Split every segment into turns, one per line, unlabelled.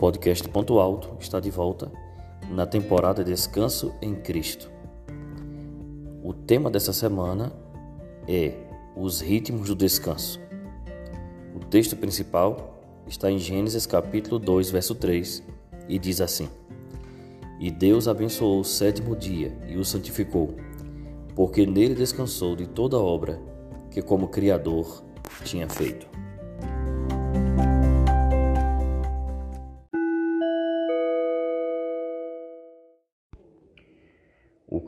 podcast Ponto Alto está de volta na temporada Descanso em Cristo. O tema dessa semana é os ritmos do descanso. O texto principal está em Gênesis capítulo 2, verso 3, e diz assim: E Deus abençoou o sétimo dia e o santificou, porque nele descansou de toda obra que como criador tinha feito.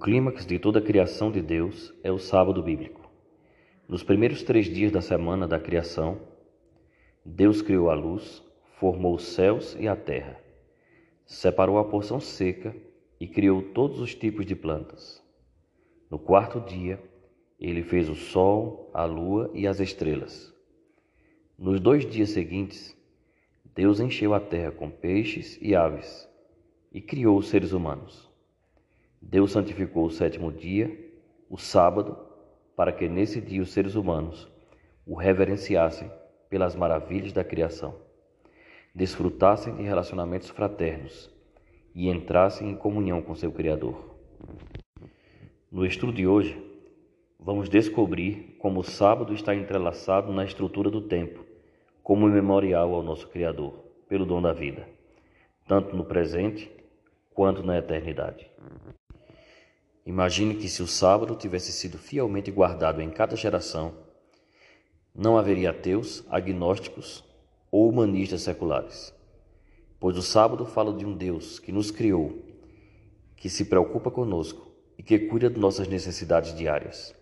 Clímax de toda a criação de Deus é o sábado bíblico. Nos primeiros três dias da semana da criação, Deus criou a luz, formou os céus e a terra, separou a porção seca e criou todos os tipos de plantas. No quarto dia, ele fez o sol, a lua e as estrelas. Nos dois dias seguintes, Deus encheu a terra com peixes e aves e criou os seres humanos. Deus santificou o sétimo dia, o sábado, para que nesse dia os seres humanos o reverenciassem pelas maravilhas da criação, desfrutassem de relacionamentos fraternos e entrassem em comunhão com seu Criador. No estudo de hoje, vamos descobrir como o sábado está entrelaçado na estrutura do tempo, como memorial ao nosso Criador, pelo dom da vida, tanto no presente quanto na eternidade. Imagine que se o sábado tivesse sido fielmente guardado em cada geração, não haveria ateus, agnósticos ou humanistas seculares. Pois o sábado fala de um Deus que nos criou, que se preocupa conosco e que cuida de nossas necessidades diárias.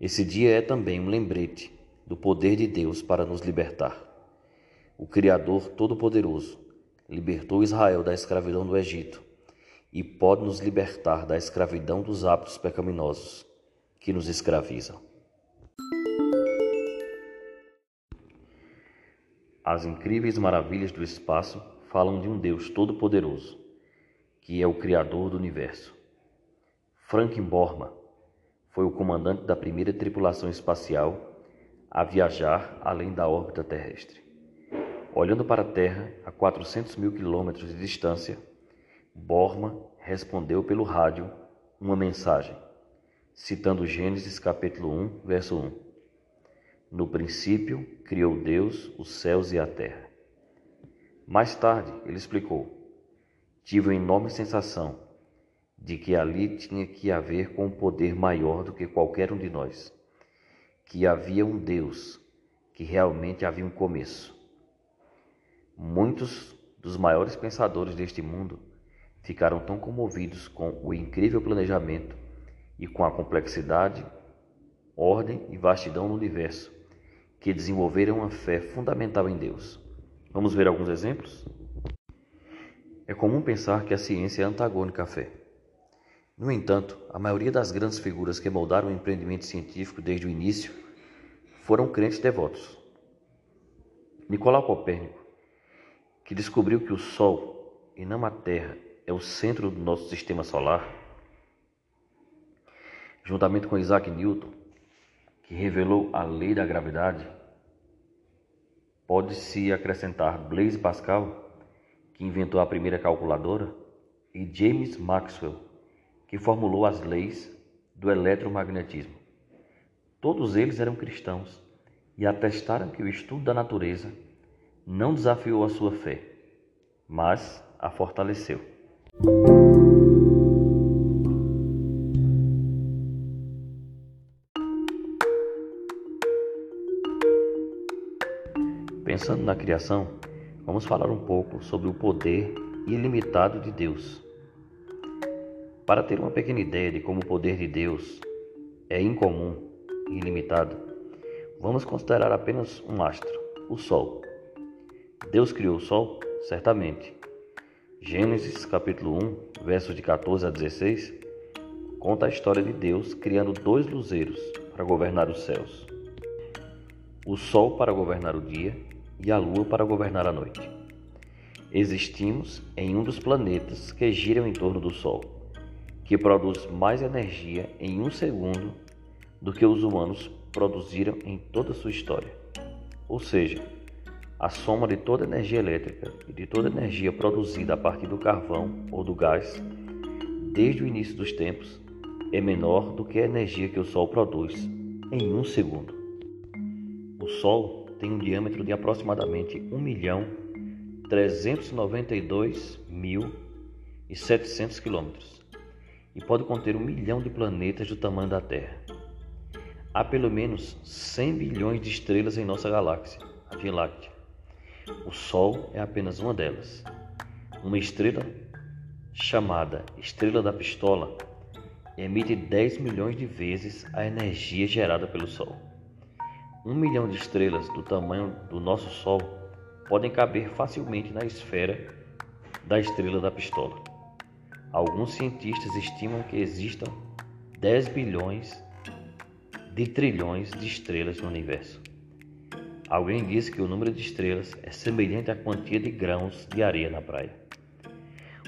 Esse dia é também um lembrete do poder de Deus para nos libertar. O Criador Todo-Poderoso libertou Israel da escravidão do Egito e pode nos libertar da escravidão dos hábitos pecaminosos que nos escravizam. As incríveis maravilhas do espaço falam de um Deus todo-poderoso, que é o Criador do universo. Frank Borman foi o comandante da primeira tripulação espacial a viajar além da órbita terrestre. Olhando para a Terra a 400 mil quilômetros de distância, Borma respondeu pelo rádio uma mensagem, citando Gênesis capítulo 1, verso 1. No princípio criou Deus os céus e a terra. Mais tarde, ele explicou: Tive uma enorme sensação de que ali tinha que haver com um poder maior do que qualquer um de nós, que havia um Deus, que realmente havia um começo. Muitos dos maiores pensadores deste mundo ficaram tão comovidos com o incrível planejamento e com a complexidade, ordem e vastidão do universo que desenvolveram uma fé fundamental em Deus. Vamos ver alguns exemplos? É comum pensar que a ciência é antagônica à fé. No entanto, a maioria das grandes figuras que moldaram o empreendimento científico desde o início foram crentes devotos. Nicolau Copérnico, que descobriu que o Sol e não a Terra é o centro do nosso sistema solar, juntamente com Isaac Newton, que revelou a lei da gravidade, pode-se acrescentar Blaise Pascal, que inventou a primeira calculadora, e James Maxwell, que formulou as leis do eletromagnetismo. Todos eles eram cristãos e atestaram que o estudo da natureza não desafiou a sua fé, mas a fortaleceu. Pensando na criação, vamos falar um pouco sobre o poder ilimitado de Deus. Para ter uma pequena ideia de como o poder de Deus é incomum e ilimitado, vamos considerar apenas um astro, o Sol. Deus criou o Sol? Certamente. Gênesis capítulo 1, versos de 14 a 16, conta a história de Deus criando dois luzeiros para governar os céus. O sol para governar o dia e a lua para governar a noite. Existimos em um dos planetas que giram em torno do Sol, que produz mais energia em um segundo do que os humanos produziram em toda a sua história. Ou seja, A soma de toda energia elétrica e de toda energia produzida a partir do carvão ou do gás, desde o início dos tempos, é menor do que a energia que o Sol produz em um segundo. O Sol tem um diâmetro de aproximadamente 1 milhão 392 mil e 700 quilômetros e pode conter um milhão de planetas do tamanho da Terra. Há pelo menos 100 bilhões de estrelas em nossa galáxia, a Via Láctea. O Sol é apenas uma delas. Uma estrela chamada Estrela da Pistola emite 10 milhões de vezes a energia gerada pelo Sol. Um milhão de estrelas do tamanho do nosso Sol podem caber facilmente na esfera da Estrela da Pistola. Alguns cientistas estimam que existam 10 bilhões de trilhões de estrelas no universo. Alguém disse que o número de estrelas é semelhante à quantia de grãos de areia na praia.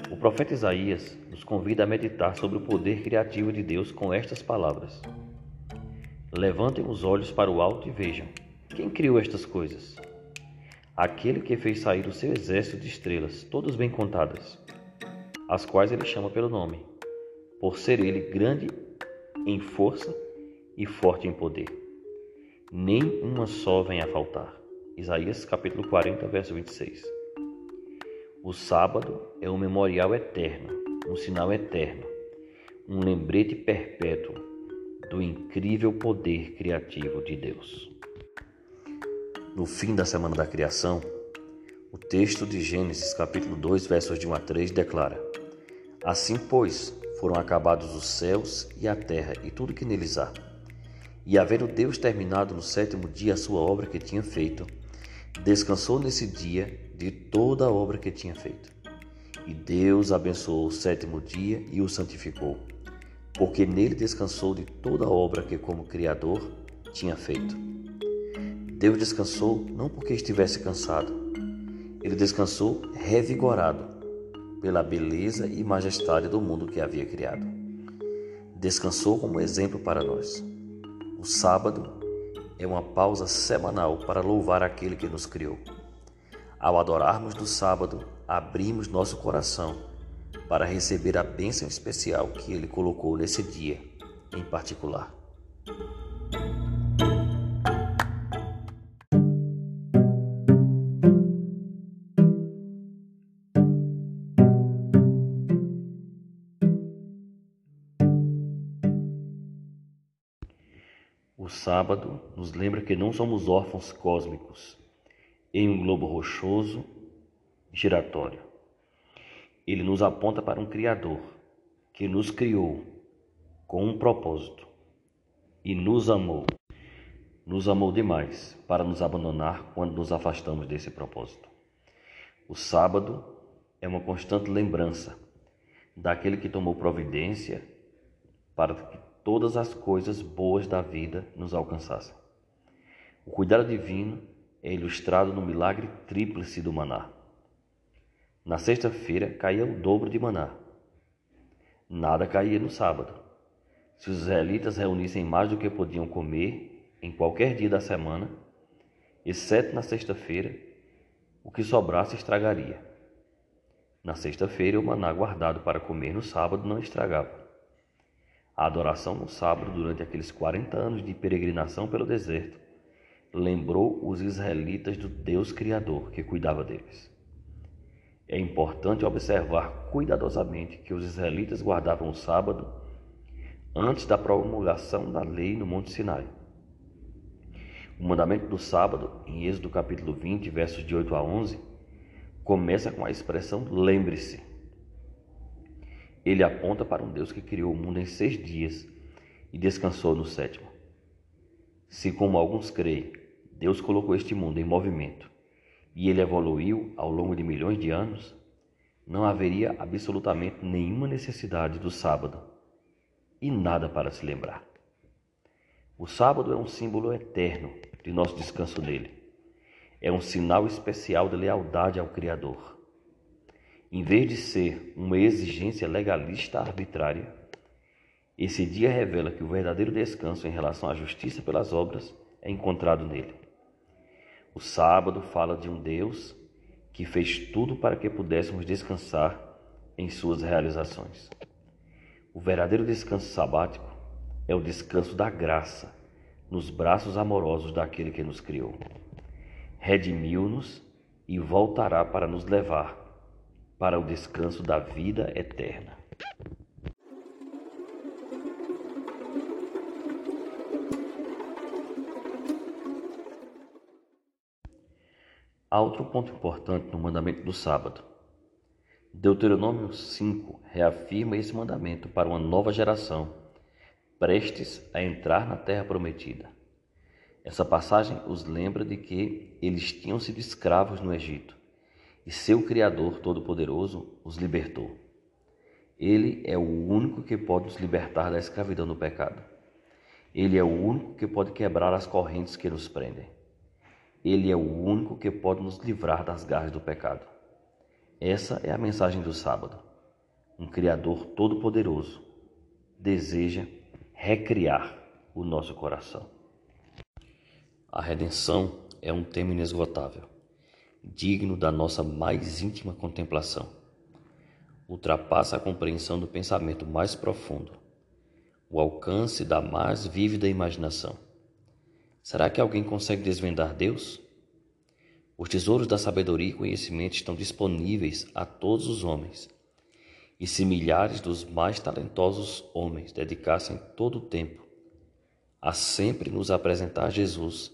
O profeta Isaías nos convida a meditar sobre o poder criativo de Deus com estas palavras: Levantem os olhos para o alto e vejam: quem criou estas coisas? Aquele que fez sair o seu exército de estrelas, todas bem contadas, as quais ele chama pelo nome, por ser ele grande em força e forte em poder nem uma só vem a faltar. Isaías capítulo 40, verso 26. O sábado é um memorial eterno, um sinal eterno, um lembrete perpétuo do incrível poder criativo de Deus. No fim da semana da criação, o texto de Gênesis capítulo 2, versos de 1 a 3 declara: Assim, pois, foram acabados os céus e a terra e tudo que neles há e havendo Deus terminado no sétimo dia a sua obra que tinha feito, descansou nesse dia de toda a obra que tinha feito. E Deus abençoou o sétimo dia e o santificou, porque nele descansou de toda a obra que, como Criador, tinha feito. Deus descansou não porque estivesse cansado, ele descansou revigorado pela beleza e majestade do mundo que havia criado. Descansou como exemplo para nós. O sábado é uma pausa semanal para louvar aquele que nos criou. Ao adorarmos no sábado, abrimos nosso coração para receber a bênção especial que ele colocou nesse dia em particular. O sábado nos lembra que não somos órfãos cósmicos em um globo rochoso giratório. Ele nos aponta para um Criador que nos criou com um propósito e nos amou. Nos amou demais para nos abandonar quando nos afastamos desse propósito. O sábado é uma constante lembrança daquele que tomou providência para todas as coisas boas da vida nos alcançassem. O cuidado divino é ilustrado no milagre tríplice do maná. Na sexta-feira caía o dobro de maná. Nada caía no sábado. Se os israelitas reunissem mais do que podiam comer em qualquer dia da semana, exceto na sexta-feira, o que sobrasse estragaria. Na sexta-feira, o maná guardado para comer no sábado não estragava. A adoração no sábado durante aqueles 40 anos de peregrinação pelo deserto lembrou os israelitas do Deus Criador que cuidava deles. É importante observar cuidadosamente que os israelitas guardavam o sábado antes da promulgação da lei no Monte Sinai. O mandamento do sábado, em Êxodo capítulo 20, versos de 8 a 11, começa com a expressão lembre-se. Ele aponta para um Deus que criou o mundo em seis dias e descansou no sétimo. Se, como alguns creem, Deus colocou este mundo em movimento e ele evoluiu ao longo de milhões de anos, não haveria absolutamente nenhuma necessidade do sábado e nada para se lembrar. O sábado é um símbolo eterno de nosso descanso nele. É um sinal especial de lealdade ao Criador. Em vez de ser uma exigência legalista arbitrária, esse dia revela que o verdadeiro descanso em relação à justiça pelas obras é encontrado nele. O sábado fala de um Deus que fez tudo para que pudéssemos descansar em suas realizações. O verdadeiro descanso sabático é o descanso da graça nos braços amorosos daquele que nos criou. Redimiu-nos e voltará para nos levar para o descanso da vida eterna. Há outro ponto importante no mandamento do sábado. Deuteronômio 5 reafirma esse mandamento para uma nova geração, prestes a entrar na terra prometida. Essa passagem os lembra de que eles tinham sido escravos no Egito e seu Criador Todo-Poderoso os libertou. Ele é o único que pode nos libertar da escravidão do pecado. Ele é o único que pode quebrar as correntes que nos prendem. Ele é o único que pode nos livrar das garras do pecado. Essa é a mensagem do sábado. Um Criador todo-poderoso deseja recriar o nosso coração. A redenção é um tema inesgotável, digno da nossa mais íntima contemplação. Ultrapassa a compreensão do pensamento mais profundo, o alcance da mais vívida imaginação Será que alguém consegue desvendar Deus? Os tesouros da sabedoria e conhecimento estão disponíveis a todos os homens. E se milhares dos mais talentosos homens dedicassem todo o tempo a sempre nos apresentar Jesus,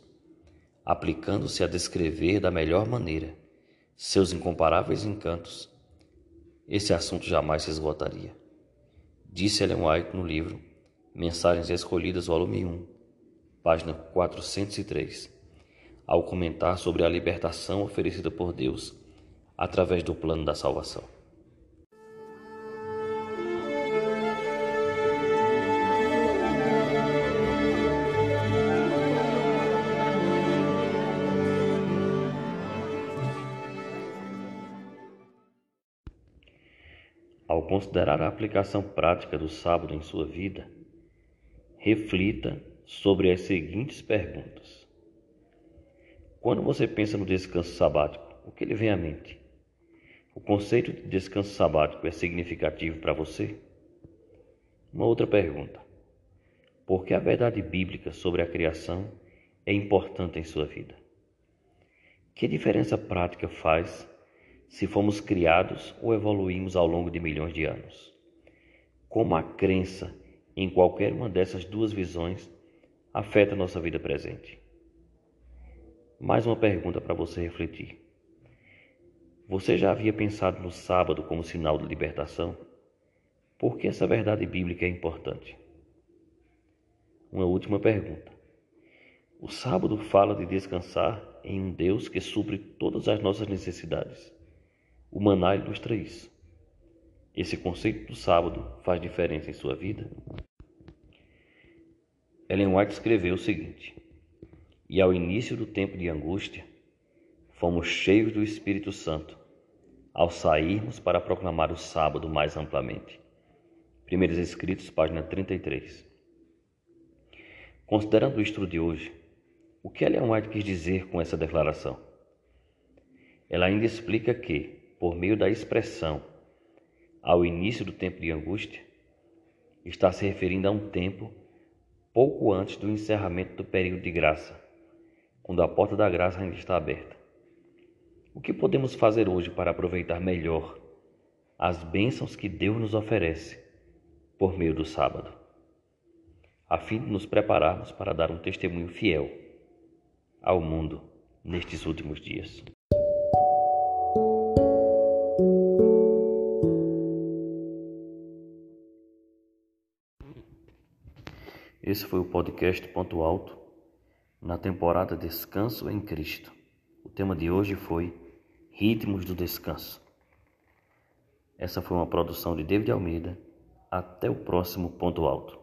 aplicando-se a descrever da melhor maneira seus incomparáveis encantos, esse assunto jamais se esgotaria. Disse Ellen White no livro Mensagens Escolhidas, volume 1, página 403, ao comentar sobre a libertação oferecida por Deus através do plano da salvação. Ao considerar a aplicação prática do sábado em sua vida, reflita sobre as seguintes perguntas. Quando você pensa no descanso sabático, o que lhe vem à mente? O conceito de descanso sabático é significativo para você? Uma outra pergunta. Por que a verdade bíblica sobre a criação é importante em sua vida? Que diferença prática faz se fomos criados ou evoluímos ao longo de milhões de anos? Como a crença em qualquer uma dessas duas visões afeta nossa vida presente. Mais uma pergunta para você refletir. Você já havia pensado no sábado como sinal de libertação? Por que essa verdade bíblica é importante? Uma última pergunta. O sábado fala de descansar em um Deus que supre todas as nossas necessidades. O maná ilustra isso. Esse conceito do sábado faz diferença em sua vida? Ellen White escreveu o seguinte: E ao início do tempo de angústia, fomos cheios do Espírito Santo, ao sairmos para proclamar o sábado mais amplamente. Primeiros Escritos, página 33. Considerando o estudo de hoje, o que Ellen White quis dizer com essa declaração? Ela ainda explica que, por meio da expressão ao início do tempo de angústia, está se referindo a um tempo pouco antes do encerramento do período de graça, quando a porta da graça ainda está aberta. O que podemos fazer hoje para aproveitar melhor as bênçãos que Deus nos oferece por meio do sábado, a fim de nos prepararmos para dar um testemunho fiel ao mundo nestes últimos dias? Esse foi o podcast Ponto Alto na temporada Descanso em Cristo. O tema de hoje foi Ritmos do Descanso. Essa foi uma produção de David Almeida. Até o próximo Ponto Alto.